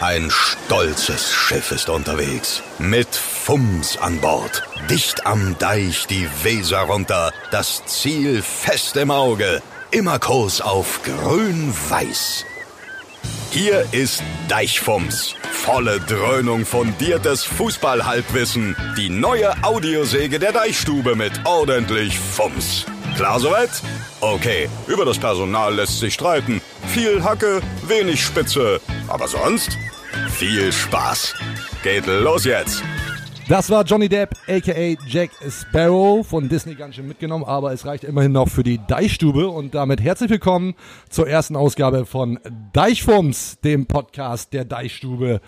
Ein stolzes Schiff ist unterwegs. Mit Fums an Bord. Dicht am Deich die Weser runter. Das Ziel fest im Auge. Immer Kurs auf grün-weiß. Hier ist Deichfums. Volle Dröhnung fundiertes Fußballhalbwissen. Die neue Audiosäge der Deichstube mit ordentlich Fums. Klar soweit? Okay, über das Personal lässt sich streiten. Viel Hacke, wenig Spitze. Aber sonst viel Spaß. Geht los jetzt. Das war Johnny Depp, aka Jack Sparrow, von Disney ganz schön mitgenommen, aber es reicht immerhin noch für die Deichstube und damit herzlich willkommen zur ersten Ausgabe von Deichfums, dem Podcast der Deichstube.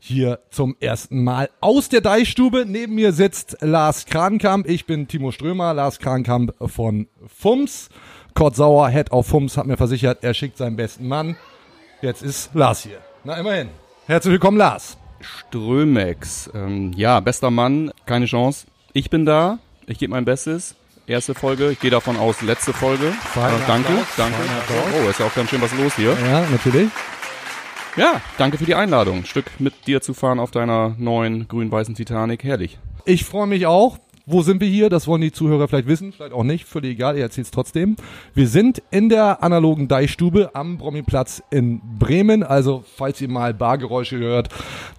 Hier zum ersten Mal aus der Deichstube. Neben mir sitzt Lars Krankamp. Ich bin Timo Strömer, Lars Krankamp von Fums. Kurt Sauer, Head of Fums, hat mir versichert, er schickt seinen besten Mann. Jetzt ist Lars hier. Na, immerhin. Herzlich willkommen, Lars. Strömex. Ähm, ja, bester Mann, keine Chance. Ich bin da, ich gebe mein Bestes. Erste Folge, ich gehe davon aus, letzte Folge. Äh, danke, Applaus. danke. Feiner Applaus. Oh, ist ja auch ganz schön was los hier. Ja, natürlich. Ja, danke für die Einladung. Ein Stück mit dir zu fahren auf deiner neuen grün-weißen Titanic. Herrlich. Ich freue mich auch. Wo sind wir hier? Das wollen die Zuhörer vielleicht wissen, vielleicht auch nicht. Völlig egal, ihr erzählt es trotzdem. Wir sind in der analogen Deichstube am Brommiplatz in Bremen. Also, falls ihr mal Bargeräusche hört,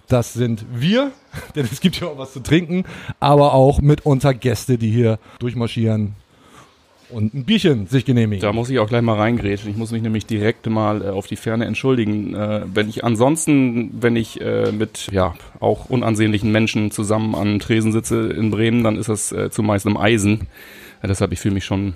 das sind wir. Denn es gibt ja auch was zu trinken. Aber auch mitunter Gäste, die hier durchmarschieren und ein Bierchen sich genehmigen. Da muss ich auch gleich mal reingrätschen. Ich muss mich nämlich direkt mal äh, auf die Ferne entschuldigen. Äh, wenn ich ansonsten, wenn ich äh, mit ja auch unansehnlichen Menschen zusammen an Tresen sitze in Bremen, dann ist das äh, zumeist im Eisen. Ja, deshalb ich fühle mich schon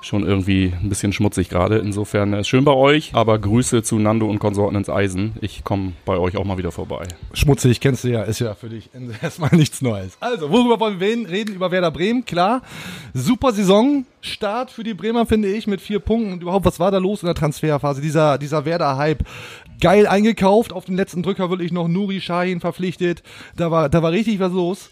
schon irgendwie ein bisschen schmutzig gerade. Insofern äh, schön bei euch, aber Grüße zu Nando und Konsorten ins Eisen. Ich komme bei euch auch mal wieder vorbei. Schmutzig, kennst du ja, ist ja für dich erstmal nichts Neues. Also, worüber wollen wir reden? Über Werder Bremen, klar. Super Saisonstart für die Bremer, finde ich, mit vier Punkten. Und überhaupt, was war da los in der Transferphase? Dieser, dieser Werder-Hype. Geil eingekauft, auf den letzten Drücker wirklich noch Nuri Shahin verpflichtet. Da war, da war richtig was los.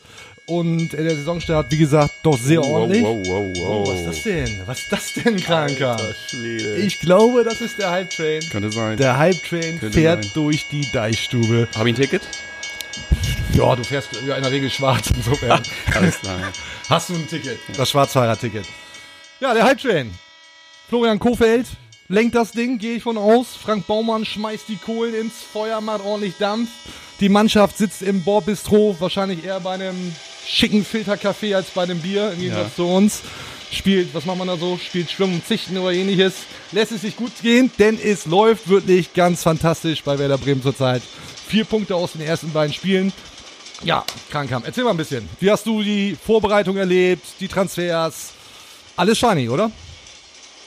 Und äh, der Saisonstart, wie gesagt, doch sehr ordentlich. wow, wow, Oh, was ist das denn? Was ist das denn, Kranker? Ich glaube, das ist der Hype-Train. Könnte sein. Der Hype-Train Könnte fährt sein. durch die Deichstube. Habe ich ein Ticket? Ja, du fährst ja in der Regel schwarz insofern. Alles klar. ja. Hast du ein Ticket? Das Schwarzfahrer-Ticket. Ja, der Hype-Train. Florian Kofeld lenkt das Ding, gehe ich von aus. Frank Baumann schmeißt die Kohlen ins Feuer, macht ordentlich Dampf. Die Mannschaft sitzt im Bordbistro, wahrscheinlich eher bei einem schicken Filterkaffee als bei einem Bier, im Gegensatz Ja. zu uns. Spielt, was macht man da so? Spielt Schwimmen, Zichten oder ähnliches. Lässt es sich gut gehen, denn es läuft wirklich ganz fantastisch bei Werder Bremen zurzeit. Vier Punkte aus den ersten beiden Spielen. Ja, Krankam. Erzähl mal ein bisschen. Wie hast du die Vorbereitung erlebt, die Transfers? Alles shiny, oder?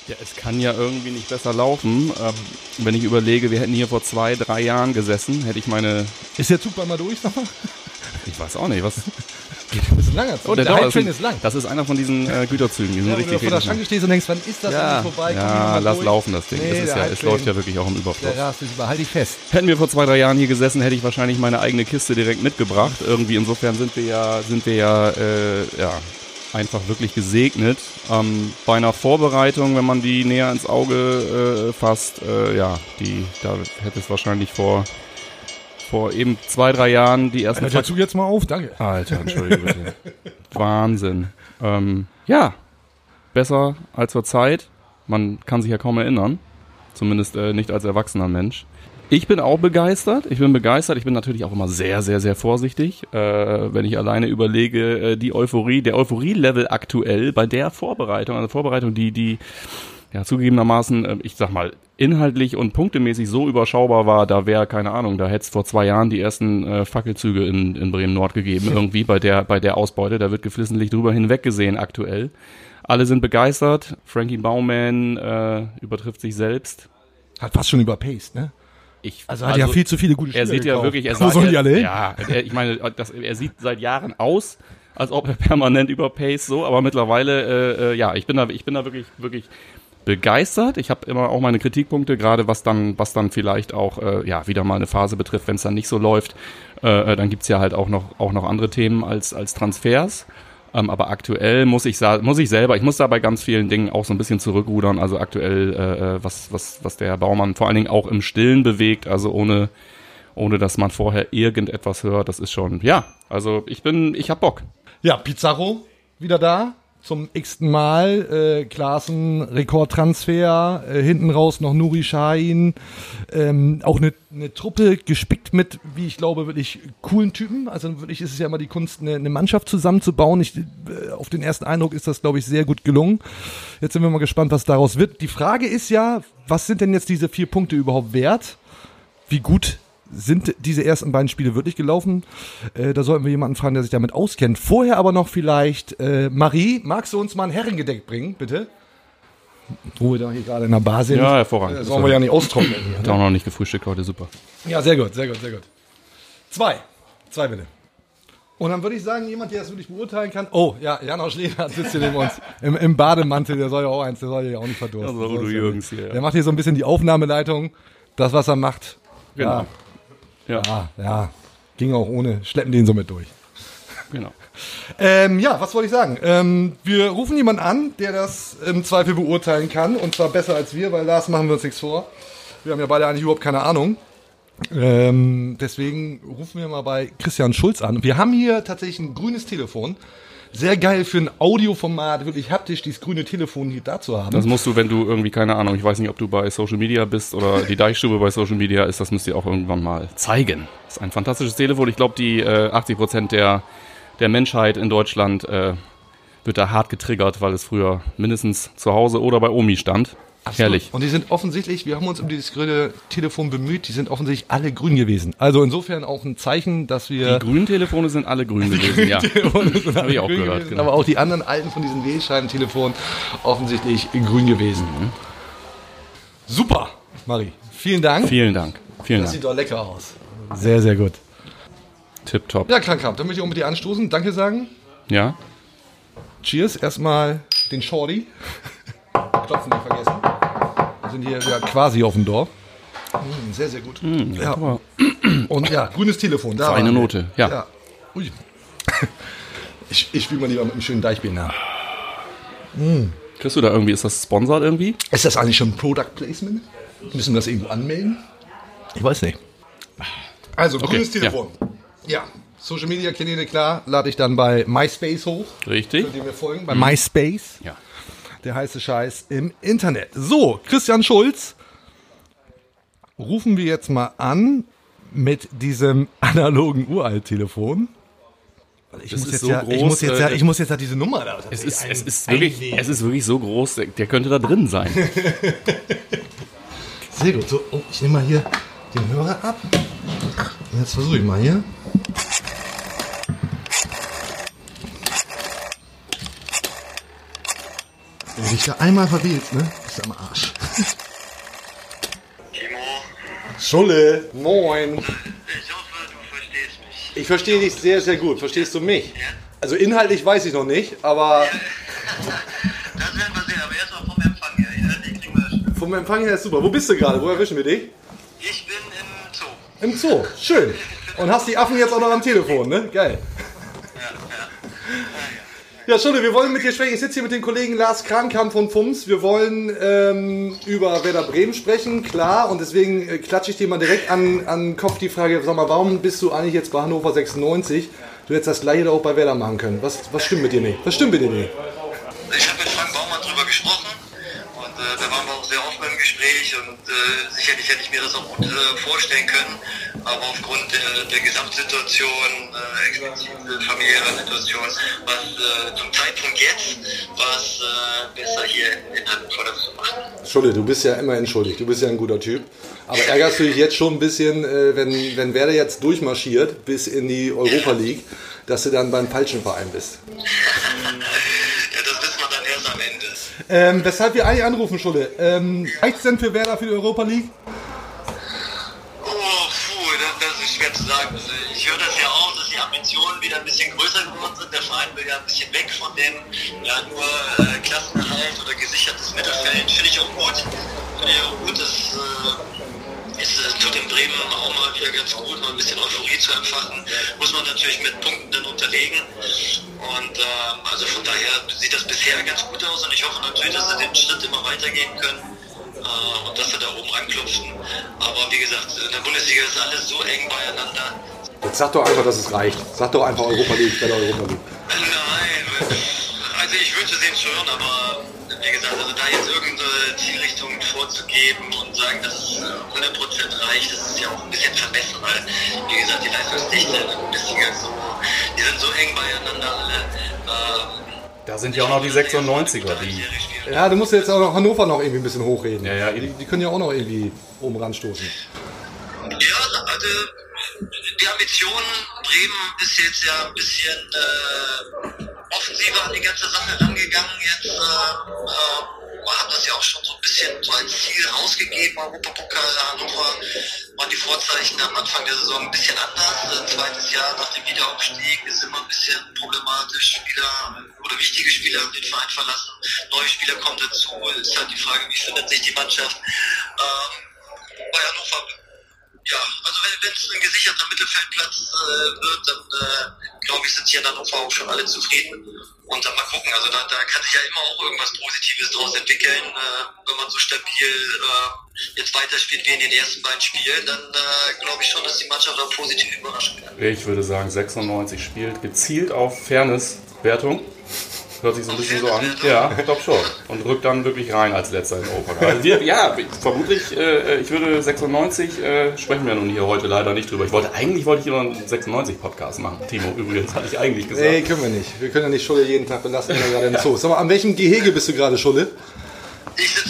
Ja, es kann ja irgendwie nicht besser laufen. Ähm, wenn ich überlege, wir hätten hier vor zwei, drei Jahren gesessen, hätte ich meine, Ist der Zug mal durch, sag mal? ich weiß auch nicht, was. Das ist ein langer Zug. Oh, der dauert- Hype-Train das ist lang. Das ist einer von diesen äh, Güterzügen, die sind Ja, wenn du richtig, vor der richtig Schranke stehst und denkst, wann ist das ja, vorbei? Ja, lass durch. laufen das Ding. Nee, es, ist der ja, es läuft ja wirklich auch im Überfluss. Der rast dich über. Halt dich fest. Hätten wir vor zwei, drei Jahren hier gesessen, hätte ich wahrscheinlich meine eigene Kiste direkt mitgebracht. Irgendwie insofern sind wir ja, sind wir ja, äh, ja einfach wirklich gesegnet. Ähm, bei einer Vorbereitung, wenn man die näher ins Auge äh, fasst, äh, ja, die, da hätte es wahrscheinlich vor, vor eben zwei, drei Jahren die ersten Hört der Zug jetzt mal auf? Danke. Alter, entschuldige bitte. Wahnsinn. Ähm, ja, besser als zur Zeit. Man kann sich ja kaum erinnern. Zumindest äh, nicht als erwachsener Mensch. Ich bin auch begeistert. Ich bin begeistert. Ich bin natürlich auch immer sehr, sehr, sehr vorsichtig, äh, wenn ich alleine überlege, äh, die Euphorie, der Euphorie-Level aktuell bei der Vorbereitung, also Vorbereitung, die, die ja zugegebenermaßen, äh, ich sag mal, inhaltlich und punktemäßig so überschaubar war, da wäre, keine Ahnung, da hätte es vor zwei Jahren die ersten äh, Fackelzüge in, in Bremen Nord gegeben, irgendwie bei der, bei der Ausbeute. Da wird geflissentlich drüber hinweggesehen aktuell. Alle sind begeistert. Frankie Baumann äh, übertrifft sich selbst. Hat fast schon überpaced, ne? Ich, Also hat ja viel zu viele gute Spieler er sieht ja gekauft. wirklich, er Wo sah, sollen die alle hin? ja, er, ich meine, das, er sieht seit Jahren aus, als ob er permanent überpaced so, aber mittlerweile, äh, äh, ja, ich bin da, ich bin da wirklich, wirklich begeistert. Ich habe immer auch meine Kritikpunkte, gerade was dann, was dann vielleicht auch, äh, ja, wieder mal eine Phase betrifft, wenn es dann nicht so läuft, äh, äh, dann gibt's ja halt auch noch, auch noch andere Themen als, als Transfers. Ähm, aber aktuell muss ich muss ich selber, ich muss da bei ganz vielen Dingen auch so ein bisschen zurückrudern. Also aktuell, äh, äh, was, was, was der Baumann vor allen Dingen auch im Stillen bewegt, also ohne, ohne dass man vorher irgendetwas hört. Das ist schon, ja, also ich bin, ich hab Bock. Ja, Pizarro wieder da. Zum x-ten Mal. Äh, Klaassen, Rekordtransfer. Äh, hinten raus noch Nuri Sahin. Ähm, auch eine eine Truppe gespickt mit, wie ich glaube, wirklich coolen Typen. Also wirklich ist es ja immer die Kunst, eine, eine Mannschaft zusammenzubauen. Ich, äh, auf den ersten Eindruck ist das, glaube ich, sehr gut gelungen. Jetzt sind wir mal gespannt, was daraus wird. Die Frage ist ja, was sind denn jetzt diese vier Punkte überhaupt wert? Wie gut sind diese ersten beiden Spiele wirklich gelaufen? Äh, da sollten wir jemanden fragen, der sich damit auskennt. Vorher aber noch vielleicht, äh, Marie, magst du uns mal ein Herrengedeck bringen, bitte? Wo wir da hier gerade in der Bar sind. Ja, hervorragend. Das sollen wir ja nicht austrocknen. hier, Ich ne? auch noch nicht gefrühstückt heute, super. Ja, sehr gut, sehr gut, sehr gut. Zwei. Zwei bitte. Und dann würde ich sagen, jemand, der das wirklich beurteilen kann. Oh, ja, Janosch Lehner sitzt hier neben uns. Im, Im Bademantel, der soll ja auch eins, der soll ja auch nicht verdursten. Also, So Udo Jürgens hier, ja. Der macht hier so ein bisschen die Aufnahmeleitung. Das, was er macht. Genau. Ja, Ja, ja. Ging auch ohne. Schleppen den so mit durch. genau. Ähm, ja, was wollte ich sagen? Ähm, wir rufen jemanden an, der das im Zweifel beurteilen kann. Und zwar besser als wir, weil Lars machen wir uns nichts vor. Wir haben ja beide eigentlich überhaupt keine Ahnung. Ähm, deswegen rufen wir mal bei Christian Schulz an. Wir haben hier tatsächlich ein grünes Telefon. Sehr geil für ein Audioformat, wirklich haptisch, dieses grüne Telefon hier da zu haben. Das musst du, wenn du irgendwie, keine Ahnung, ich weiß nicht, ob du bei Social Media bist oder die Deichstube bei Social Media ist, das müsst ihr auch irgendwann mal zeigen. Das ist ein fantastisches Telefon. Ich glaube, die äh, 80 Prozent der, der Menschheit in Deutschland äh, wird da hart getriggert, weil es früher mindestens zu Hause oder bei Omi stand. Herrlich. Und die sind offensichtlich, wir haben uns um dieses grüne Telefon bemüht, die sind offensichtlich alle grün gewesen. Also insofern auch ein Zeichen, dass wir... Die grünen Telefone sind alle grün gewesen, ja. Habe ich auch grün gehört. gewesen, Genau. Aber auch die anderen alten von diesen Wählscheibentelefonen offensichtlich grün gewesen. Super, Marie. Vielen Dank. Vielen Dank. Vielen Das Dank. sieht doch lecker aus. Sehr, sehr gut. Tipptopp. Ja, Krankkamp, dann möchte ich auch mit dir anstoßen. Danke sagen. Ja? Cheers. Erstmal den Shorty. Klopfen nicht vergessen. Wir sind hier ja quasi auf dem Dorf. Mm, sehr, sehr gut. ja. Aber Und ja, grünes Telefon. Da wir. Note, ja. ja. Ui. Ich, ich spiele mal lieber mit einem schönen Deichbier nach. kriegst du da irgendwie, ist das sponsert irgendwie? Ist das eigentlich schon Product Placement? Müssen wir das irgendwo anmelden? Ich weiß nicht. Also, grünes ja. Telefon. Ja. Social Media Kanäle, klar, lade ich dann bei MySpace hoch. Richtig? Könnt ihr mir folgen? Bei MySpace. Ja. Der heiße Scheiß im Internet. So, Christian Schulz. Rufen wir jetzt mal an mit diesem analogen Uralt-Telefon. Ich muss, so ja, ich, groß, muss jetzt ja, äh, ich muss jetzt ja diese Nummer da. Es ist, es, ist wirklich, es ist wirklich so groß, der, der könnte da drin sein. Sehr gut. So, oh, ich nehme mal hier den Hörer ab. Jetzt versuche ich mal hier. Wenn du dich da einmal verwählst, ne? Bist du am Arsch. Timo, Schulle, moin. ich hoffe, du verstehst mich. Ich verstehe dich sehr, sehr gut. Verstehst du mich? Also inhaltlich weiß ich noch nicht, aber Das werden wir sehen, aber erstmal vom Empfang her. Inhaltlich kriegen wir das schon. vom Empfang her ist super. Wo bist du gerade? Wo erwischen wir dich? Ich bin im Zoo. Im Zoo. Schön. Und hast die Affen jetzt auch noch am Telefon, ne? Geil. Ja, Schulle, wir wollen mit dir sprechen. Ich sitze hier mit dem Kollegen Lars Krankamp von FUMS. Wir wollen ähm, über Werder Bremen sprechen, klar. Und deswegen äh, klatsche ich dir mal direkt an, an den Kopf die Frage, sag mal, warum bist du eigentlich jetzt bei Hannover 96? Du hättest das gleiche doch auch bei Werder machen können. Was, was stimmt mit dir nicht? Was stimmt mit dir nicht? Ich habe mit Frank Baumann drüber gesprochen und äh, da waren wir auch sehr offen im Gespräch und äh, sicherlich hätte ich mir das auch gut äh, vorstellen können, aber aufgrund der, der Gesamtsituation, äh, explizit äh, familiärer Situation, was äh, zum Zeitpunkt jetzt war es äh, besser hier in Hannover zu machen. Schulle, du bist ja immer entschuldigt. Du bist ja ein guter Typ. Aber ärgerst du dich jetzt schon ein bisschen, äh, wenn, wenn Werder jetzt durchmarschiert bis in die Europa League, dass du dann beim falschen Verein bist? Ja, das wissen wir dann erst am Ende. Ähm, weshalb wir eigentlich anrufen, Schulle. Ähm, reicht's denn für Werder für die Europa League? Oh, puh, das, das ist schwer zu sagen. Also ich höre das ja auch, dass die Ambitionen wieder ein bisschen größer geworden sind. Der Verein will ja ein bisschen weg von dem ja, nur äh, Klassenerhalt oder gesichertes Mittelfeld. Finde ich auch gut. Finde ich auch gut, das äh, äh, tut in Bremen auch mal wieder ganz gut, mal ein bisschen Euphorie zu entfachen. Muss man natürlich mit Punkten dann unterlegen. Und ähm, also von daher sieht das bisher ganz gut aus und ich hoffe natürlich, dass sie den Schritt immer weitergehen können. Äh, und dass sie da oben anklopfen. Aber wie gesagt, in der Bundesliga ist alles so eng beieinander. Jetzt sag doch einfach, dass es reicht. Sag doch einfach Europa League bei der Europa League. Nein, also ich wünsche es ihnen schon, aber wie gesagt, also da jetzt irgendeine Zielrichtung vorzugeben und sagen, dass es äh, 100% reicht, das ist ja auch ein bisschen vermessen, weil, wie gesagt, die Leistungsdichte der Bundesliga ist so, die sind so eng beieinander alle. Ähm, Da sind ja auch noch die 96er, die. Ja, du musst jetzt auch noch Hannover noch irgendwie ein bisschen hochreden. Ja, ja, die, die können ja auch noch irgendwie oben ranstoßen. Ja, also die Ambition, Bremen ist jetzt ja ein bisschen äh, offensiver an die ganze Sache rangegangen. Jetzt äh, äh, hat das ja auch schon so ein bisschen so als Ziel rausgegeben. Europapokal Hannover waren die Vorzeichen am Anfang der Saison ein bisschen anders. Ein zweites Jahr nach dem Wiederaufstieg ist immer ein bisschen problematisch. Spieler oder wichtige Spieler haben den Verein verlassen. Neue Spieler kommen dazu. Ist halt die Frage, wie findet sich die Mannschaft. Ähm, bei Hannover ja, also wenn es ein gesicherter Mittelfeldplatz äh, wird, dann äh, glaube ich, sind hier Hannover auch schon alle zufrieden. Und dann mal gucken, also da, da kann sich ja immer auch irgendwas Positives draus entwickeln. Äh, wenn man so stabil äh, jetzt weiterspielt wie in den ersten beiden Spielen, dann äh, glaube ich schon, dass die Mannschaft auch positiv überraschen kann. Ich würde sagen, 96 spielt gezielt auf Fairness-Wertung. Hört sich so ein bisschen so an. Ja, ich glaube schon. Und rückt dann wirklich rein als letzter in Europa. Also wir, ja, vermutlich, äh, ich würde 96, äh, sprechen wir nun hier heute leider nicht drüber. Ich wollte, eigentlich wollte ich hier noch einen 96-Podcast machen. Timo, übrigens, hatte ich eigentlich gesagt. Nee, können wir nicht. Wir können ja nicht Schulle jeden Tag belasten, wenn er gerade im Zoo. Sag mal, an welchem Gehege bist du gerade, Schulle? Ich sitze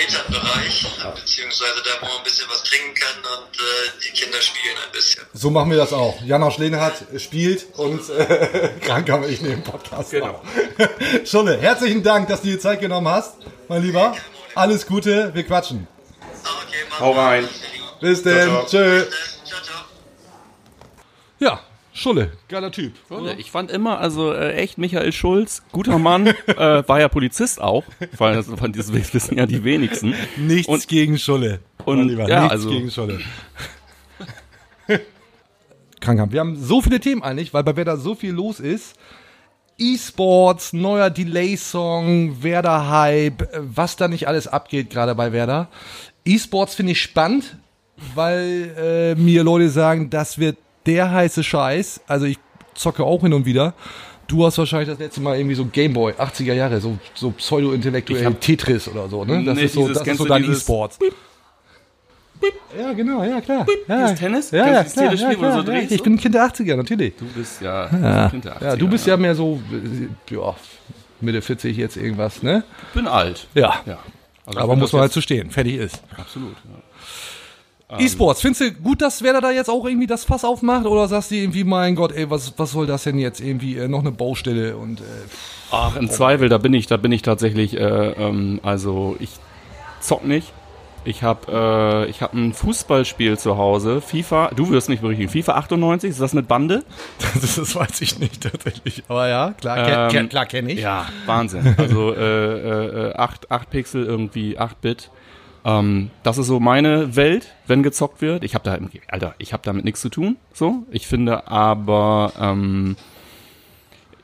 Elternbereich, beziehungsweise da, wo man ein bisschen was trinken kann und äh, die Kinder spielen ein bisschen. So machen wir das auch. Janosch Lehnhardt spielt und äh, krank haben wir ich neben Podcast. Genau. Schulle, herzlichen Dank, dass du dir Zeit genommen hast, mein Lieber. Alles Gute, wir quatschen. Ah, Okay, mach Hau mal. rein. Bis denn. Tschö. Ciao, ciao. Ja, Schulle, geiler Typ. Ich fand immer, also äh, echt Michael Schulz, guter Mann, äh, war ja Polizist auch, weil das, von dieses wissen ja die wenigsten. Nichts Und- gegen Schulle. und- Lieber, ja, nichts also- gegen Schulle. Krankhaft. Wir haben so viele Themen eigentlich, weil bei Werder so viel los ist. E-Sports, neuer Delay-Song, Werder-Hype, was da nicht alles abgeht gerade bei Werder. E-Sports finde ich spannend, weil äh, mir Leute sagen, das wird der heiße Scheiß. Also ich zocke auch hin und wieder. Du hast wahrscheinlich das letzte Mal irgendwie so Gameboy, 80er Jahre, so, so pseudo-intellektuell Tetris oder so, ne? Das Nee, ist so, das ist so dein E-Sports. Ja, genau, ja, klar. Ja, Dieses Tennis? Ja, ja, klar, ja, du so klar, ja, Ich so? bin ein Kind der 80er, natürlich. Du bist ja, Ja, Kind der ja 80er, du bist ja mehr so, ja, Mitte 40 jetzt irgendwas, ne? Ich bin alt. Ja. Ja. Also Aber muss das man halt zu stehen. Fertig ist. Absolut. Ja. E-Sports, findest du gut, dass Werder da jetzt auch irgendwie das Fass aufmacht? Oder sagst du irgendwie, mein Gott, ey, was, was soll das denn jetzt? Irgendwie äh, noch eine Baustelle und äh, Ach, im Zweifel, da bin ich, da bin ich tatsächlich, äh, ähm, also ich zock nicht. Ich habe äh, ich hab ein Fußballspiel zu Hause, FIFA, du wirst mich berichtigen, FIFA 98, ist das mit Bande? das, das weiß ich nicht tatsächlich. Aber ja, klar, Ähm, kenn, klar kenne ich. Ja, Wahnsinn. Also äh, äh, 8, 8 Pixel irgendwie, 8 Bit. Ähm, das ist so meine Welt, wenn gezockt wird. Ich habe da, Alter, ich habe damit nichts zu tun. So, ich finde aber, ähm,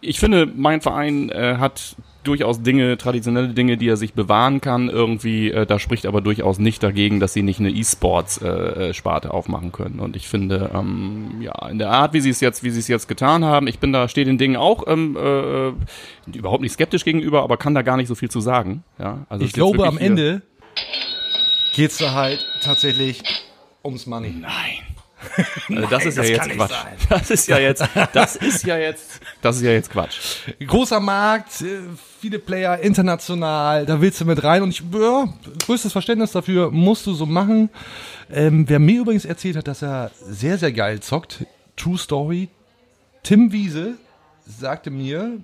ich finde, mein Verein äh, hat durchaus Dinge, traditionelle Dinge, die er sich bewahren kann. Irgendwie, äh, da spricht aber durchaus nicht dagegen, dass sie nicht eine E-Sports-Sparte aufmachen können. Und ich finde, ähm, ja, in der Art, wie sie es jetzt, wie sie es jetzt getan haben, ich bin da, stehe den Dingen auch ähm, äh, überhaupt nicht skeptisch gegenüber, aber kann da gar nicht so viel zu sagen. Ja, also Ich glaube, am Ende geht's da halt tatsächlich ums Money. Nein. Also das ist ja das jetzt Quatsch. Das ist ja jetzt, das ist ja jetzt, das ist ja jetzt Quatsch. Großer Markt, äh, viele Player, international, da willst du mit rein und ich, ja, größtes Verständnis dafür musst du so machen. Ähm, wer mir übrigens erzählt hat, dass er sehr, sehr geil zockt, True Story, Tim Wiese sagte mir,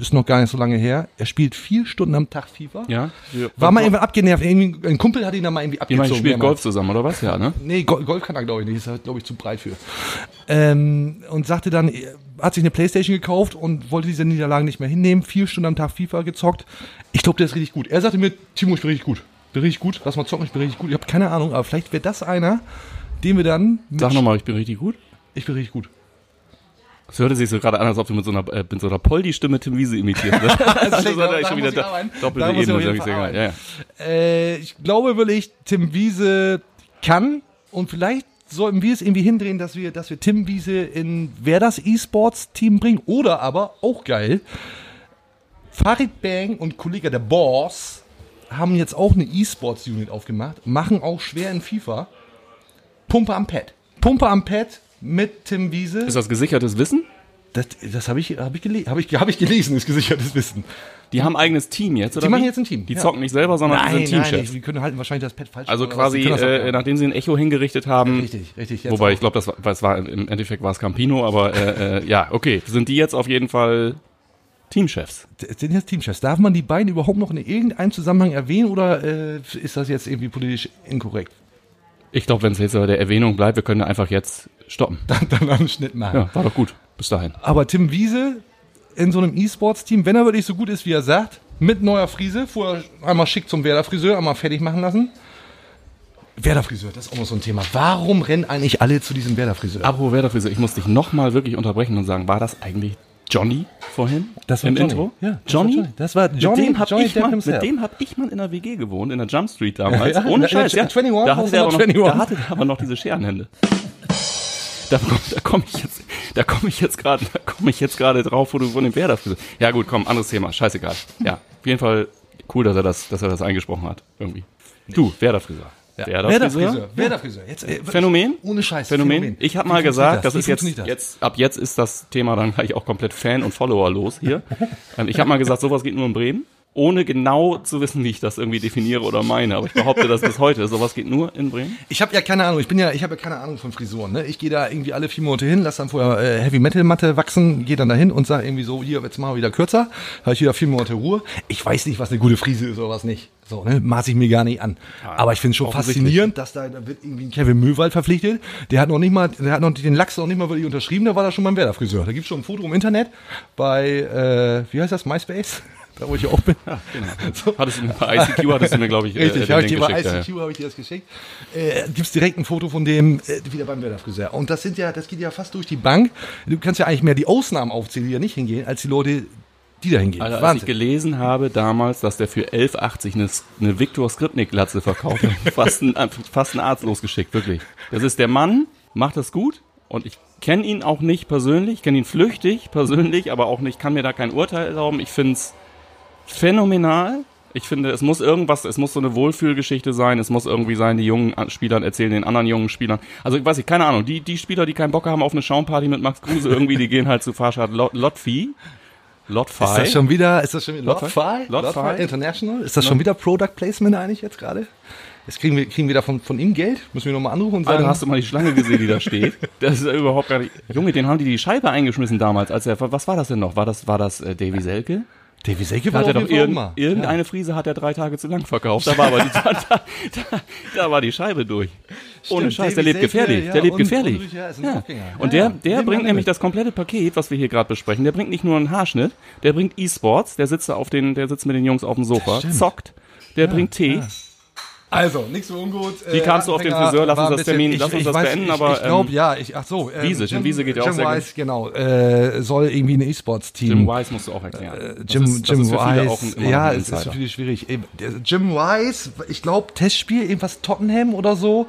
ist noch gar nicht so lange her, er spielt vier Stunden am Tag FIFA. Ja. War mal irgendwann abgenervt, irgendwie, ein Kumpel hat ihn da mal irgendwie abgezogen. meint, spielt mehrmals. Golf zusammen, oder was? Ja, ne? Nee, Gol- Golf kann er, glaube ich, nicht. Ist halt, glaube ich, zu breit für. Ähm, und sagte dann, er hat sich eine Playstation gekauft und wollte diese Niederlagen nicht mehr hinnehmen. Vier Stunden am Tag FIFA gezockt. Ich glaube, der ist richtig gut. Er sagte mir, Timo, ich bin richtig gut. Bin richtig gut. Lass mal zocken, ich bin richtig gut. Ich habe keine Ahnung, aber vielleicht wäre das einer, den wir dann. mit- Sag nochmal, ich bin richtig gut. Ich bin richtig gut. Es hörte sich so gerade an, als ob du mit so einer, äh, mit so einer Poldi-Stimme Tim Wiese imitierst. Ne? also schlecht, das da- ist da schon wieder doppelte Da auf Ebene. ich. Ja, ja. Äh, ich glaube wirklich, Tim Wiese kann und vielleicht sollten wir es irgendwie hindrehen, dass wir, dass wir Tim Wiese in wer das E-Sports-Team bringen oder aber, auch geil, Farid Bang und Kollege der Boss haben jetzt auch eine E-Sports-Unit aufgemacht, machen auch schwer in FIFA. Pumpe am Pad. Pumpe am Pad mit Tim Wiese. Ist das gesichertes Wissen? Das, das habe ich, hab ich, gele hab ich, hab ich gelesen, ist gesichertes Wissen. Die haben ein eigenes Team jetzt, oder? Die machen jetzt ein Team, Die ja. zocken nicht selber, sondern die sind Teamchefs. ich- wir können halten wahrscheinlich das Pad falsch. Also quasi, äh, nachdem sie ein Echo hingerichtet haben, Richtig, richtig. wobei auch. ich glaube, das war, das war im Endeffekt war es Campino, aber äh, äh, ja, okay, sind die jetzt auf jeden Fall Teamchefs? Sind jetzt Teamchefs. Darf man die beiden überhaupt noch in irgendeinem Zusammenhang erwähnen oder äh, ist das jetzt irgendwie politisch inkorrekt? Ich glaube, wenn es jetzt bei der Erwähnung bleibt, wir können einfach jetzt stoppen. Dann, dann einen Schnitt machen. Ja, war doch gut. Bis dahin. Aber Tim Wiese in so einem E-Sports-Team, wenn er wirklich so gut ist, wie er sagt, mit neuer Frise, vorher einmal schick zum Werder-Friseur, einmal fertig machen lassen. Werder-Friseur, das ist auch noch so ein Thema. Warum rennen eigentlich alle zu diesem Werder-Friseur? Apropos Werderfriseur, ich muss dich nochmal wirklich unterbrechen und sagen, war das eigentlich Johnny vorhin Das war im Johnny. Intro? Ja, das Johnny? war Johnny. Das war Johnny- mit dem hab Johnny ich Depp mal, himself. Mit dem habe ich mal in der WG gewohnt, in der Jump Street damals. Ja, Ohne in der Scheiß, ja. 21, Da hatte, der aber noch, 21. da hatte der aber noch diese Scherenhände. Da, da komme ich jetzt, da komme ich jetzt gerade, da komme ich jetzt gerade drauf, wo du von dem Werderfriseur. Ja gut, komm, anderes Thema, scheißegal. Ja, auf jeden Fall cool, dass er das, dass er das eingesprochen hat, irgendwie. Du, Werderfriseur. Werder-Friseur. Werder-Friseur. Jetzt, äh, Phänomen? Ohne Scheiß. Phänomen. Ich habe mal gesagt, das? das, ist jetzt, jetzt, ab jetzt ist das Thema dann gleich auch komplett Fan- und Follower-los hier. Ähm, ich habe mal gesagt, sowas geht nur in Bremen. Ohne genau zu wissen, wie ich das irgendwie definiere oder meine. Aber ich behaupte das bis heute. Sowas geht nur in Bremen. Ich habe ja keine Ahnung, ich bin ja, ich habe ja keine Ahnung von Frisuren. Ne? Ich gehe da irgendwie alle vier Monate hin, lass dann vorher äh, Heavy Metal Matte wachsen, gehe dann dahin und sage irgendwie so, hier jetzt machen wir wieder kürzer, habe ich wieder vier Monate Ruhe. Ich weiß nicht, was eine gute Frise ist oder was nicht. So, ne, maß ich mir gar nicht an. Aber ich finde schon offensichtlich. faszinierend, dass da, da wird irgendwie ein Kevin Möwald verpflichtet. Der hat noch nicht mal, der hat noch den Lachs noch nicht mal wirklich unterschrieben, da war da schon beim Werder Friseur. Da gibt's schon ein Foto im Internet bei, äh, wie heißt das, MySpace? Da wo ich auch bin. So. Hattest du bei ICQ, hattest du mir, glaube ich, äh, Richtig, den habe ich dir bei geschickt, ja, ICQ habe ich dir das geschickt. Äh, gibt's direkt ein Foto von dem äh, wieder beim Werder-Friseur. Und das sind ja, das geht ja fast durch die Bank. Du kannst ja eigentlich mehr die Ausnahmen aufzählen, die ja nicht hingehen, als die Leute, die da hingehen. Alter, als ich gelesen habe damals, dass der für 11,80 eine, eine Viktor Skripnik-Glatze verkauft hat, fast ein, fast ein Arzt losgeschickt, wirklich. Das ist der Mann, macht das gut und ich kenne ihn auch nicht persönlich, kenne ihn flüchtig persönlich, aber auch nicht, kann mir da kein Urteil erlauben. Ich finde es phänomenal. Ich finde, es muss irgendwas, es muss so eine Wohlfühlgeschichte sein, es muss irgendwie sein, die jungen Spielern erzählen den anderen jungen Spielern. Also ich weiß nicht, keine Ahnung, die, die Spieler, die keinen Bock haben auf eine Schaumparty mit Max Kruse irgendwie, die gehen halt zu Fahrschad Lot, Lotfi. Lotfi. ist das schon wieder, ist das schon wieder Lotfi? Lotfi? Lotfi? International? Ist das schon wieder Product Placement eigentlich jetzt gerade? Jetzt kriegen wir, kriegen wir da von, von ihm Geld? Müssen wir nochmal anrufen und sagen, Alter, hast du mal die Schlange gesehen, die da steht? Das ist ja überhaupt gar nicht. Junge, den haben die die Scheibe eingeschmissen damals, als er. Was war das denn noch? War das, war das äh, Davy Selke? Davy Selke Hat er doch auch mal. irgendeine Frise hat er drei Tage zu lang verkauft. Da war aber die, da, da, da, war die Scheibe durch. Ohne Stimmt, Scheiß, der lebt Selke, gefährlich. ja, der lebt und- gefährlich. und- ja, ja. Und Ja, der, der bringt nämlich mit. das komplette Paket, was wir hier gerade besprechen. Der bringt nicht nur einen Haarschnitt, der bringt E-Sports, der sitzt auf den, der sitzt mit den Jungs auf dem Sofa, zockt, der bringt Tee. Also, nichts so ungut. Wie kamst du auf den Friseur? Lass uns das Termin- lass uns das beenden, aber, Ich glaube, ähm, ja, ich, ach so. ähm, Wiese, Jim Wiese geht ja auch Jim sehr gut. Wise, genau, äh, soll irgendwie ein E-Sports-Team. Jim Wise musst du auch erklären. Das Jim, das Jim ist für viele Wise, ein- ja, es ist für viele schwierig. Der Jim Wise, ich glaube, Testspiel, irgendwas Tottenham oder so,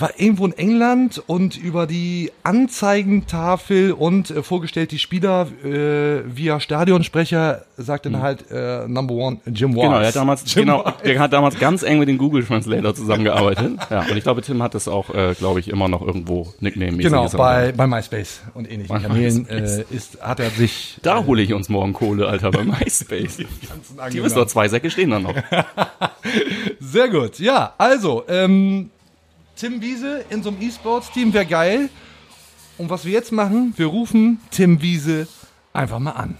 war irgendwo in England und über die Anzeigentafel und äh, vorgestellt die Spieler äh, via Stadionsprecher sagt dann halt äh, Number One Jim Wise. Genau, er hat damals, Jim genau, Wise. der hat damals ganz eng mit dem Google Translator zusammengearbeitet. ja, und ich glaube, Tim hat das auch, äh, glaube ich, immer noch irgendwo Nickname-mäßig. Genau, bei, bei MySpace und ähnlichen Bei Kanälen MySpace. äh, ist, hat er sich Da hole ich uns morgen Kohle, Alter, bei MySpace. Die wissen doch, zwei Säcke stehen da noch. Sehr gut. Ja, also, ähm, Tim Wiese in so einem E-Sports-Team wäre geil. Und was wir jetzt machen, wir rufen Tim Wiese einfach mal an.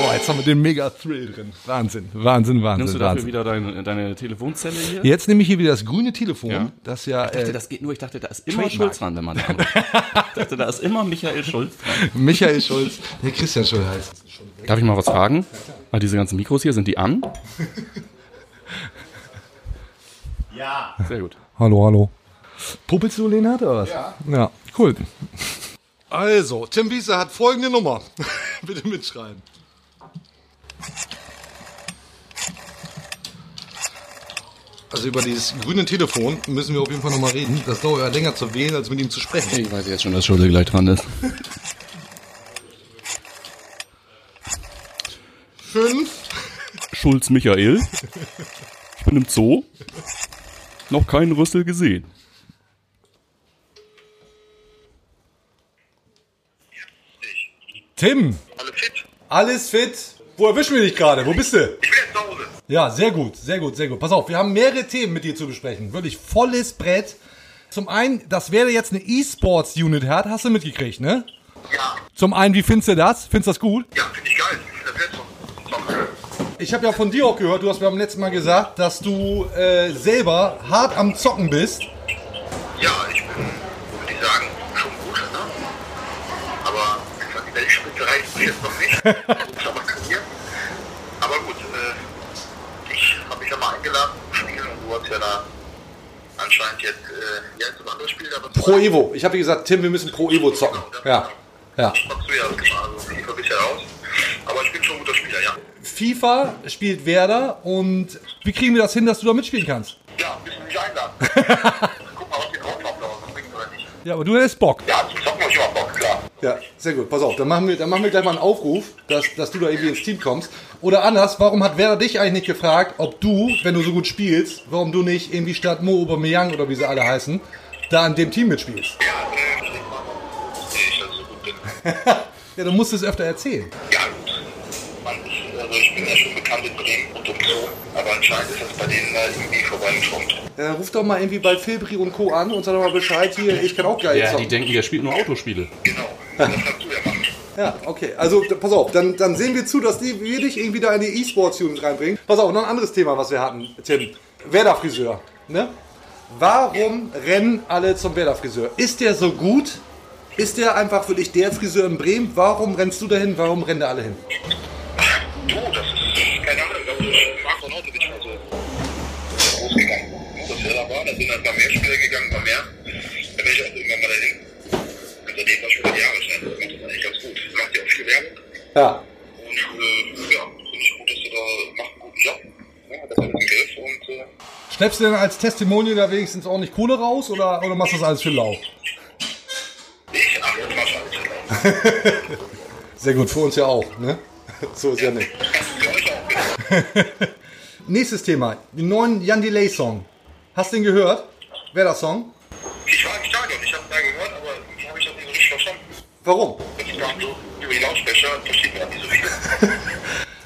Boah, jetzt haben wir den Mega-Thrill drin. Wahnsinn, Wahnsinn, Wahnsinn, Nimmst du dafür Wahnsinn. wieder deine, deine Telefonzelle hier? Jetzt nehme ich hier wieder das grüne Telefon, Ja. das ja Ich dachte, äh, das geht nur, ich dachte, da ist immer Trademark. Schulz dran, wenn man anruft. Ich dachte, da ist immer Michael Schulz dran. Michael Schulz, der Christian Schulz heißt. Darf ich mal was fragen? Ah, diese ganzen Mikros hier, sind die an? Ja. Sehr gut. Hallo, hallo. Puppelst du Lenhard oder was? Ja. Ja, cool. Also, Tim Wiese hat folgende Nummer. Bitte mitschreiben. Also über dieses grüne Telefon müssen wir auf jeden Fall nochmal reden. Das dauert ja länger zu wählen, als mit ihm zu sprechen. Ich weiß jetzt schon, dass Schulze gleich dran ist. Fünf. Schulz Michael. Ich bin im Zoo. Noch keinen Rüssel gesehen. Tim, Alle fit? alles fit? Wo erwischen wir dich gerade? Wo bist du? Ich bin jetzt zu Hause. Ja, sehr gut, sehr gut, sehr gut. Pass auf, wir haben mehrere Themen mit dir zu besprechen. Wirklich volles Brett. Zum einen, das wäre jetzt eine E-Sports-Unit hat, hast du mitgekriegt, ne? Ja, Zum einen, wie findest du das? Findest du das gut? ja, finde ich geil. Ich finde das jetzt so. Ich habe ja von dir auch gehört, du hast mir beim letzten Mal gesagt, dass du äh, selber hart am Zocken bist. Ja, ich bin, würde ich sagen, schon gut, ne? Aber die Weltspitze reicht mir jetzt noch nicht. Aber. Aber gut, äh, ich habe mich ja mal eingeladen zum Spielen und du hast ja da anscheinend jetzt, äh, ja, jetzt ein anderes Spiel, aber Pro Evo. Ich habe dir gesagt, Tim, wir müssen Pro Evo zocken. Ja. Ja. ja ja raus. Aber ich bin schon ein guter Spieler, ja. FIFA spielt Werder und wie kriegen wir das hin, dass du da mitspielen kannst? Ja, müssen mich einladen. Guck mal, was die drauf haben, ob das bringt oder nicht. Ja, aber du hättest Bock. Ja, zum Zocken habe ich immer Bock, klar. Ja, sehr gut. Pass auf, dann machen wir, dann machen wir gleich mal einen Aufruf, dass, dass du da irgendwie ins Team kommst. Oder anders, warum hat Werder dich eigentlich nicht gefragt, ob du, wenn du so gut spielst, warum du nicht irgendwie statt Mo Aubameyang oder wie sie alle heißen, da an dem Team mitspielst? Ja, äh, ich, dass ich so gut bin. Ja, du musst es öfter erzählen. Ja, gut. Also ich bin ja schon bekannt in Bremen und um so, aber anscheinend ist das bei denen da irgendwie vorbeigeschwommt. Dann ruf doch mal irgendwie bei Filbri und Co. an und sag doch mal Bescheid hier, ich kann auch geil Ja, die denken, der spielt nur Autospiele. Genau, das kannst du ja machen. Ja, okay. Also pass auf, dann, dann sehen wir zu, dass die, wir dich irgendwie da in die E-Sports-Unit reinbringen. Pass auf, noch ein anderes Thema, was wir hatten, Tim. Werder-Friseur. Ne? Warum rennen alle zum Werder-Friseur? Ist der so gut? Ist der einfach für dich der Friseur in Bremen? Warum rennst du dahin? Warum rennen da alle hin? Du, das ist, keine Ahnung, das ist Marc von Auto nicht mal so großgegangen. Das ist ja da war, da sind ein paar mehr Spieler gegangen, ein paar mehr. Da bin ich auch irgendwann mal dahin. Und seitdem war ich über die Jahre schon. Das macht das eigentlich ganz gut. Macht ja auch viel Werbung. Ja. Und äh, ja, finde ich gut, dass du da macht einen guten Job. Ja, hat das alles im Griff und äh, Schleppst du denn als Testimonial da wenigstens auch nicht Kohle raus oder, oder machst du das alles für lau? ich mal schon alles drauf. Sehr gut, für uns ja auch, ne? So ist ja nicht. Nächstes Thema, den neuen Jan Delay Song. Hast du den gehört? Wer das Song? Ich war im Stadion, ich habe da gehört, aber irgendwie habe ich das nicht so richtig verstanden. Warum? Waren so über die Lautsprecher, versteht man nicht so viel.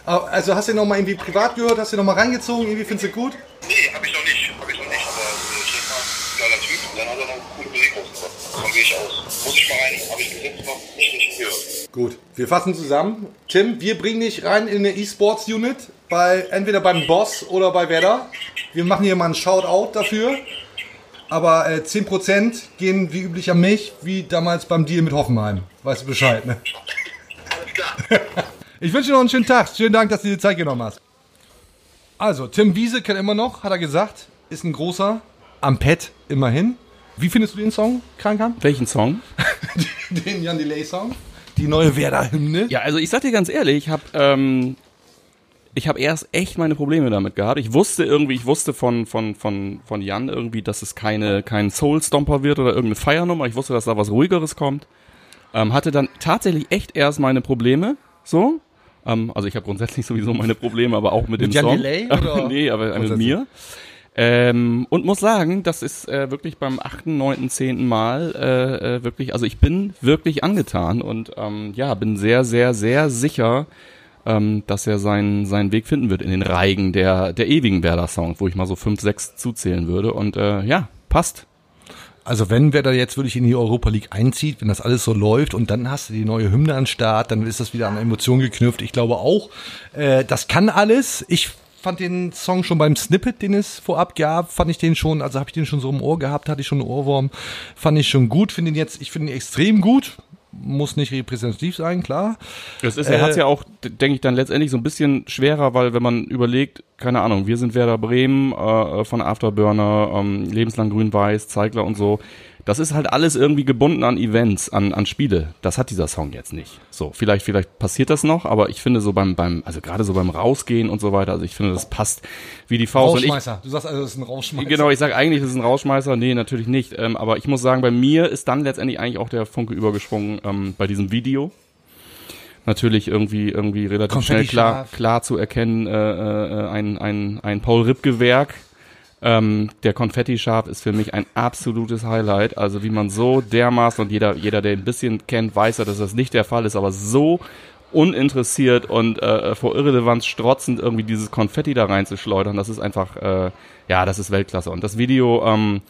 Also hast du den noch mal irgendwie privat gehört? Hast du den noch mal reingezogen? Irgendwie findest du gut? Nee, habe ich noch nicht, habe ich noch nicht, aber äh, ich denke mal, geiler Typ. Und dann hat er noch coole Musik rausgebracht. Davon gehe ich aus. Muss ich mal rein, habe ich bis jetzt noch nicht richtig gehört. Gut, wir fassen zusammen. Tim, wir bringen dich rein in eine E-Sports-Unit, bei, entweder beim Boss oder bei Werder. Wir machen hier mal einen Shoutout dafür. Aber äh, 10% gehen wie üblich an mich, wie damals beim Deal mit Hoffenheim. Weißt du Bescheid, ne? Alles klar. Ich wünsche dir noch einen schönen Tag. Schönen Dank, dass du dir Zeit genommen hast. Also, Tim Wiese kennt immer noch, hat er gesagt. Ist ein großer. Am Pad, immerhin. Wie findest du den Song, Krankan? Welchen Song? Den Jan Delay Song? Die neue Werder-Hymne? Ja, also ich sag dir ganz ehrlich, ich habe ähm, ich habe erst echt meine Probleme damit gehabt. Ich wusste irgendwie, ich wusste von von von von Jan irgendwie, dass es keine kein Soul Stomper wird oder irgendeine Feiernummer. Ich wusste, dass da was ruhigeres kommt. Ähm, hatte dann tatsächlich echt erst meine Probleme, so. Ähm, also ich habe grundsätzlich sowieso meine Probleme, aber auch mit, dem Jan Song. Delay, oder? nee, aber mit Grundsätzlich? mir. Ähm, und muss sagen, das ist äh, wirklich beim achten, neunten, zehnten Mal äh, äh, wirklich, also ich bin wirklich angetan und ähm, ja, bin sehr, sehr, sehr sicher, ähm, dass er seinen, seinen Weg finden wird in den Reigen der, der ewigen Werder-Songs, wo ich mal so fünf, sechs zuzählen würde. Und äh, ja, passt. Also wenn Werder jetzt wirklich in die Europa League einzieht, wenn das alles so läuft und dann hast du die neue Hymne an Start, dann ist das wieder an Emotionen geknüpft. Ich glaube auch, äh, das kann alles. Ich fand den Song schon beim Snippet, den es vorab gab, fand ich den schon, also habe ich den schon so im Ohr gehabt, hatte ich schon einen Ohrwurm, fand ich schon gut, finde ihn jetzt, ich finde ihn extrem gut. muss nicht repräsentativ sein, klar. Das ist, er Äh, hat es ja auch, denke ich, dann letztendlich so ein bisschen schwerer, weil wenn man überlegt, keine Ahnung, wir sind Werder Bremen äh, von Afterburner, ähm, lebenslang grün-weiß, Zeigler und so. Das ist halt alles irgendwie gebunden an Events, an, an Spiele. Das hat dieser Song jetzt nicht. So, vielleicht, vielleicht passiert das noch, aber ich finde so beim, beim, also gerade so beim Rausgehen und so weiter, also ich finde, das passt wie die Faust. Und ich. Du sagst also, das ist ein Rausschmeißer. Genau, ich sage eigentlich, das ist ein Rausschmeißer. Nee, natürlich nicht. Ähm, aber ich muss sagen, bei mir ist dann letztendlich eigentlich auch der Funke übergesprungen ähm, bei diesem Video. Natürlich irgendwie irgendwie relativ Konfetti schnell klar, klar zu erkennen, äh, äh, ein, ein, ein Paul Ripke-Werk. Ähm, der Konfetti-Schaf ist für mich ein absolutes Highlight. Also wie man so dermaßen und jeder, jeder, der ein bisschen kennt, weiß ja, dass das nicht der Fall ist, aber so uninteressiert und äh, vor Irrelevanz strotzend irgendwie dieses Konfetti da reinzuschleudern, das ist einfach, äh, ja, das ist Weltklasse. Und das Video, ähm,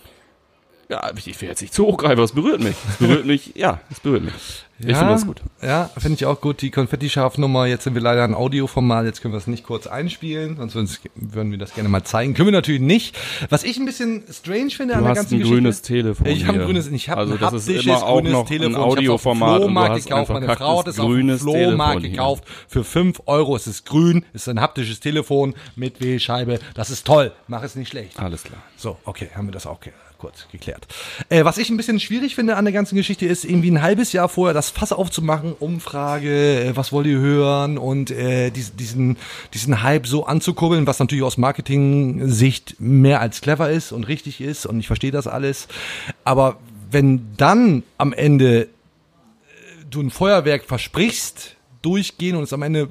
ja, ich will jetzt nicht zu hochgreifen, es berührt mich. Es berührt mich, ja, es berührt mich. Ich finde das gut. Ja, finde ich auch gut. Die Konfetti-Scharf-Nummer, jetzt sind wir leider ein Audioformat, jetzt können wir es nicht kurz einspielen, sonst würden wir das gerne mal zeigen. Können wir natürlich nicht. Was ich ein bisschen strange finde an Du der hast ganzen ein Geschichte. grünes Telefon. Ich habe ein grünes, ich habe also ein haptisches immer auch grünes noch Telefon. ein Audioformat ich du hast gekauft. ein Meine Frau hat es auf dem Flohmarkt gekauft. Für 5 Euro. Es ist grün, es ist ein haptisches Telefon mit Wählscheibe. Das ist toll. Mach es nicht schlecht. Alles klar. So, okay, haben wir das auch ge kurz geklärt. Äh, was ich ein bisschen schwierig finde an der ganzen Geschichte ist, irgendwie ein halbes Jahr vorher das Fass aufzumachen, Umfrage, äh, was wollt ihr hören und äh, dies, diesen, diesen Hype so anzukurbeln, was natürlich aus Marketing-Sicht mehr als clever ist und richtig ist und ich verstehe das alles. Aber wenn dann am Ende äh, du ein Feuerwerk versprichst, durchgehen und es am Ende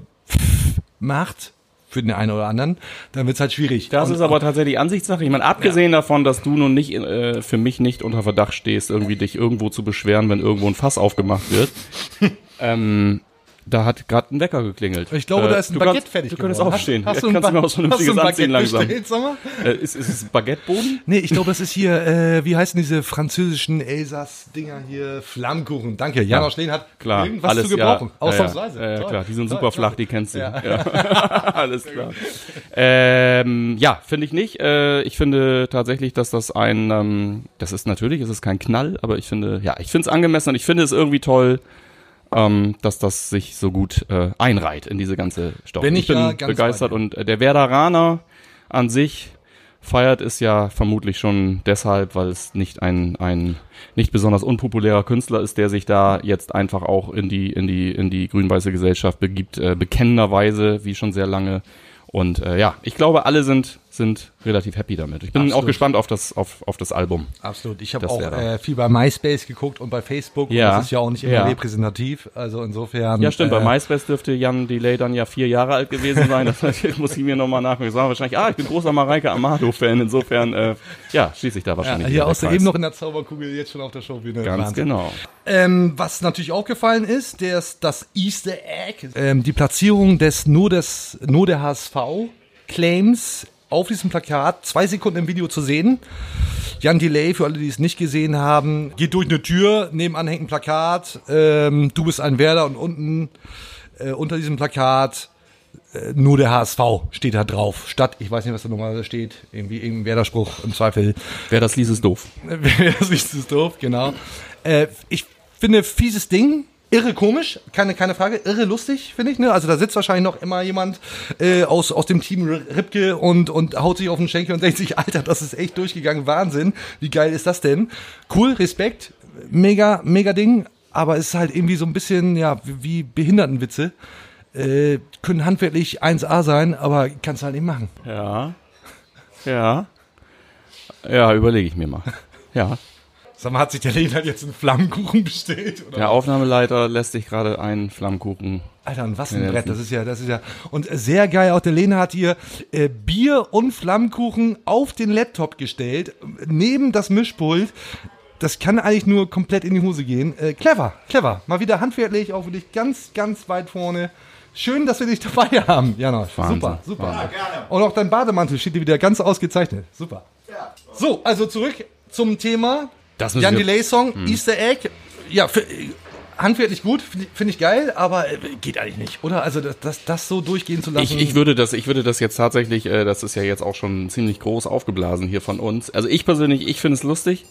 macht, für den einen oder anderen, dann wird's halt schwierig. Das und, ist aber tatsächlich Ansichtssache. Ich meine, abgesehen davon, dass du nun nicht äh, für mich nicht unter Verdacht stehst, irgendwie dich irgendwo zu beschweren, wenn irgendwo ein Fass aufgemacht wird. ähm, da hat gerade ein Wecker geklingelt. Ich glaube, Äh, da ist ein du Baguette kannst, fertig Du könntest aufstehen. Hast, hast kannst du mir du Vernünftiges ein anziehen Baguette langsam. Äh, ist, ist es Baguetteboden? Nee, ich glaube, das ist hier, äh, wie heißen diese französischen Elsass-Dinger hier? Flammkuchen. Danke. Janosch Schlehn hat Klar, irgendwas alles zu gebrauchen. Ja, Ausnahmsweise. Ja, ja, klar, die sind Toll, super toll. flach, die kennst du. Ja. alles klar. Ähm, ja, finde ich nicht. Äh, ich finde tatsächlich, dass das ein, ähm, das ist natürlich, es ist kein Knall, aber ich finde, ja, ich finde es angemessen und ich finde es irgendwie toll, ähm, dass das sich so gut äh, einreiht in diese ganze Story. Bin ich bin ja begeistert und äh, der Werderaner an sich feiert es ja vermutlich schon deshalb, weil es nicht ein, ein nicht besonders unpopulärer Künstler ist, der sich da jetzt einfach auch in die, in die, in die grün-weiße Gesellschaft begibt, äh, bekennenderweise, wie schon sehr lange. Und äh, ja, ich glaube, alle sind, sind relativ happy damit. Ich bin Absolut. auch gespannt auf das, auf, auf das Album. Absolut. Ich habe auch äh, viel bei MySpace geguckt und bei Facebook. Ja. Und das ist ja auch nicht immer Ja. repräsentativ. Also insofern. Ja, stimmt. Äh, Bei MySpace dürfte Jan Delay dann ja vier Jahre alt gewesen sein. Das muss ich mir nochmal nachgucken. Ich wahrscheinlich, ah, ich bin großer Mareike Amado-Fan. Insofern, äh, ja, schließe ich da ja, wahrscheinlich. hier der Kreis. eben noch in der Zauberkugel, jetzt schon auf der Showbühne. Ganz Wahnsinn. genau. Ähm, was natürlich aufgefallen ist, der ist das Easter Egg, ähm, die Platzierung des nur des nur der HSV Claims auf diesem Plakat, zwei Sekunden im Video zu sehen. Jan Delay, für alle, die es nicht gesehen haben, geht durch eine Tür, nebenan hängt ein Plakat, ähm, du bist ein Werder und unten äh, unter diesem Plakat äh, nur der HSV steht da drauf. Statt, ich weiß nicht, was da nochmal steht, irgendwie irgendein Werder-Spruch im Zweifel. Wer das liest, ist doof. das ist das doof, genau. Äh, ich finde, fieses Ding. Irre komisch, keine, keine Frage, irre lustig, finde ich. Ne? Also da sitzt wahrscheinlich noch immer jemand äh, aus, aus dem Team Ripke und, und haut sich auf den Schenkel und denkt sich, Alter, das ist echt durchgegangen, Wahnsinn. Wie geil ist das denn? Cool, Respekt, mega, mega Ding, aber es ist halt irgendwie so ein bisschen, ja, wie, wie Behindertenwitze. Äh, können handwerklich 1A sein, aber kannst halt nicht machen. Ja. Ja. Ja, überlege ich mir mal. Ja. Sag mal, hat sich der Lehner jetzt einen Flammenkuchen bestellt? Oder? Der Aufnahmeleiter lässt sich gerade einen Flammkuchen. Alter, und was Ja, ein Brett, das ist ja, das ist ja. Und sehr geil, auch der Lena hat hier äh, Bier und Flammkuchen auf den Laptop gestellt, neben das Mischpult. Das kann eigentlich nur komplett in die Hose gehen. Äh, clever, clever. Mal wieder handwerklich, auch wirklich ganz, ganz weit vorne. Schön, dass wir dich dabei haben, Janosch. Super, super. Und auch dein Bademantel steht dir wieder ganz ausgezeichnet. Super. So, also zurück zum Thema. Das Jan wir- Delay Song, Easter Egg. Ja, für, handwerklich gut, finde ich, find ich geil, aber äh, geht eigentlich nicht, oder? Also das, das, das so durchgehen zu lassen. Ich, ich würde das, ich würde das jetzt tatsächlich, äh, das ist ja jetzt auch schon ziemlich groß aufgeblasen hier von uns. Also ich persönlich, ich finde es lustig.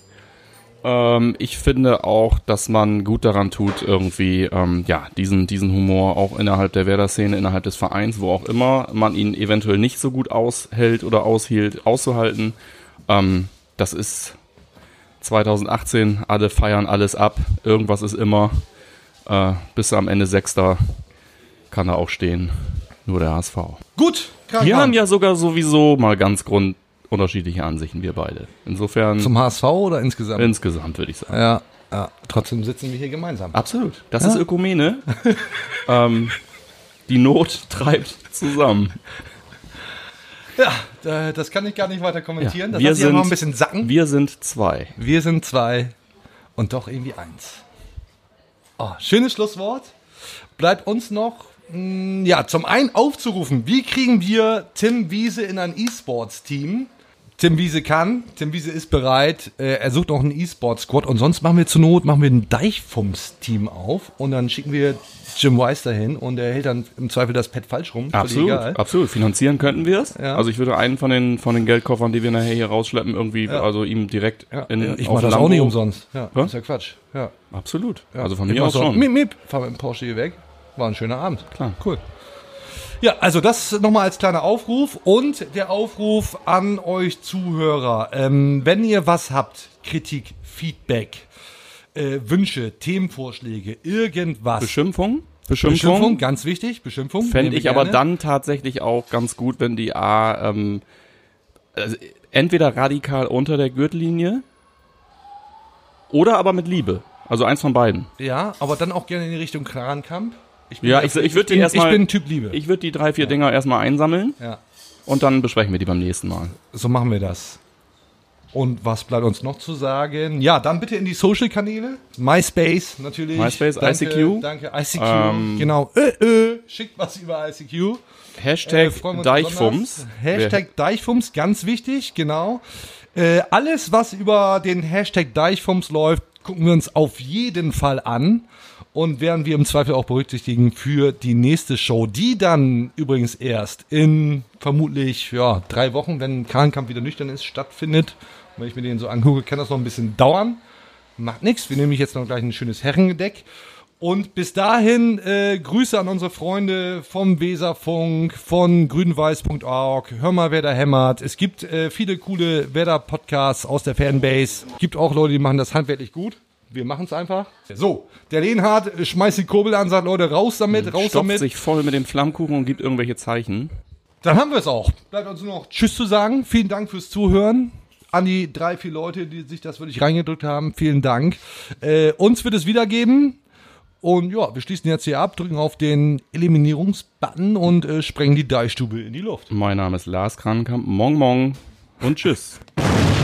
Ähm, ich finde auch, dass man gut daran tut, irgendwie ähm, ja diesen diesen Humor auch innerhalb der Werder-Szene, innerhalb des Vereins, wo auch immer man ihn eventuell nicht so gut aushält oder aushielt, auszuhalten. Ähm, das ist 2018, alle feiern alles ab, irgendwas ist immer. Äh, bis am Ende Sechster kann er auch stehen. Nur der HSV. Gut, Wir haben ja sogar sowieso mal ganz grund unterschiedliche Ansichten, wir beide. Insofern Zum HSV oder insgesamt? insgesamt würde ich sagen. ja, ja, trotzdem sitzen wir hier gemeinsam. Absolut. Das ist Ökumene. ähm, die Not treibt zusammen. Ja, da- das kann ich gar nicht weiter kommentieren. das wir sind- noch ein bisschen sacken. Wir sind zwei. Wir sind zwei und doch irgendwie eins. Oh, schönes Schlusswort. Bleibt uns noch, mh, ja, zum einen aufzurufen, wie kriegen wir Tim Wiese in ein E-Sports-Team? Tim Wiese kann, Tim Wiese ist bereit, äh, er sucht noch einen E-Sports-Squad und sonst machen wir zur Not, machen wir ein Deichfums-Team auf und dann schicken wir Jim Weiss dahin und er hält dann im Zweifel das Pad falsch rum. Absolut, absolut. Finanzieren könnten wir es. Ja. Also ich würde einen von den von den Geldkoffern, die wir nachher hier rausschleppen, irgendwie, Ja. also ihm direkt Ja, in ich mache das Lambo- auch nicht umsonst. Ja, Ja? ist ja Quatsch. Ja. Absolut. Also von ich mir aus schon. Miep, miep, fahr mit dem Porsche hier weg. War ein schöner Abend. Klar. Cool. Ja, also das nochmal als kleiner Aufruf und der Aufruf an euch Zuhörer. Ähm, wenn ihr was habt, Kritik, Feedback, äh, Wünsche, Themenvorschläge, irgendwas. Beschimpfung? Beschimpfung? Beschimpfung, ganz wichtig, Beschimpfung. Fände ich wir aber gerne. dann tatsächlich auch ganz gut, wenn die A ähm, also entweder radikal unter der Gürtellinie oder aber mit Liebe. Also eins von beiden. Ja, aber dann auch gerne in die Richtung Krankamp. Ich bin Ja, ich- ich würd den bin- erstmal- Ich bin Typ Liebe. Ich würde die drei, vier Dinger erstmal einsammeln ja. und dann besprechen wir die beim nächsten Mal. So machen wir das. Und was bleibt uns noch zu sagen? Ja, dann bitte in die Social-Kanäle. MySpace natürlich. MySpace, danke, ICQ. Danke, ICQ. Ähm, genau. Äh, äh, schickt was über ICQ. Hashtag Äh, wir uns Deichfums. besonders. Hashtag Deichfums, ganz wichtig, genau. Äh, alles, was über den Hashtag Deichfums läuft, gucken wir uns auf jeden Fall an und werden wir im Zweifel auch berücksichtigen für die nächste Show, die dann übrigens erst in vermutlich ja, drei Wochen, wenn Kahlenkamp wieder nüchtern ist, stattfindet. Und wenn ich mir den so angucke, kann das noch ein bisschen dauern. Macht nichts, wir nehmen jetzt noch gleich ein schönes Herrengedeck. Und bis dahin äh, Grüße an unsere Freunde vom Weserfunk, von grünweiß.org. Hör mal, wer da hämmert. Es gibt äh, viele coole Werder-Podcasts aus der Fanbase. Gibt auch Leute, die machen das handwerklich gut. Wir machen es einfach. So, der Lehnhardt schmeißt die Kurbel an, sagt Leute, raus damit, raus Stopft damit. sich voll mit dem Flammkuchen und gibt irgendwelche Zeichen. Dann haben wir es auch. Bleibt uns nur noch Tschüss zu sagen. Vielen Dank fürs Zuhören. An die drei, vier Leute, die sich das wirklich reingedrückt haben, vielen Dank. Äh, uns wird es wieder geben. Und ja, wir schließen jetzt hier ab, drücken auf den Eliminierungsbutton und äh, sprengen die Deichstube in die Luft. Mein Name ist Lars Krankamp. Mong Mong und tschüss.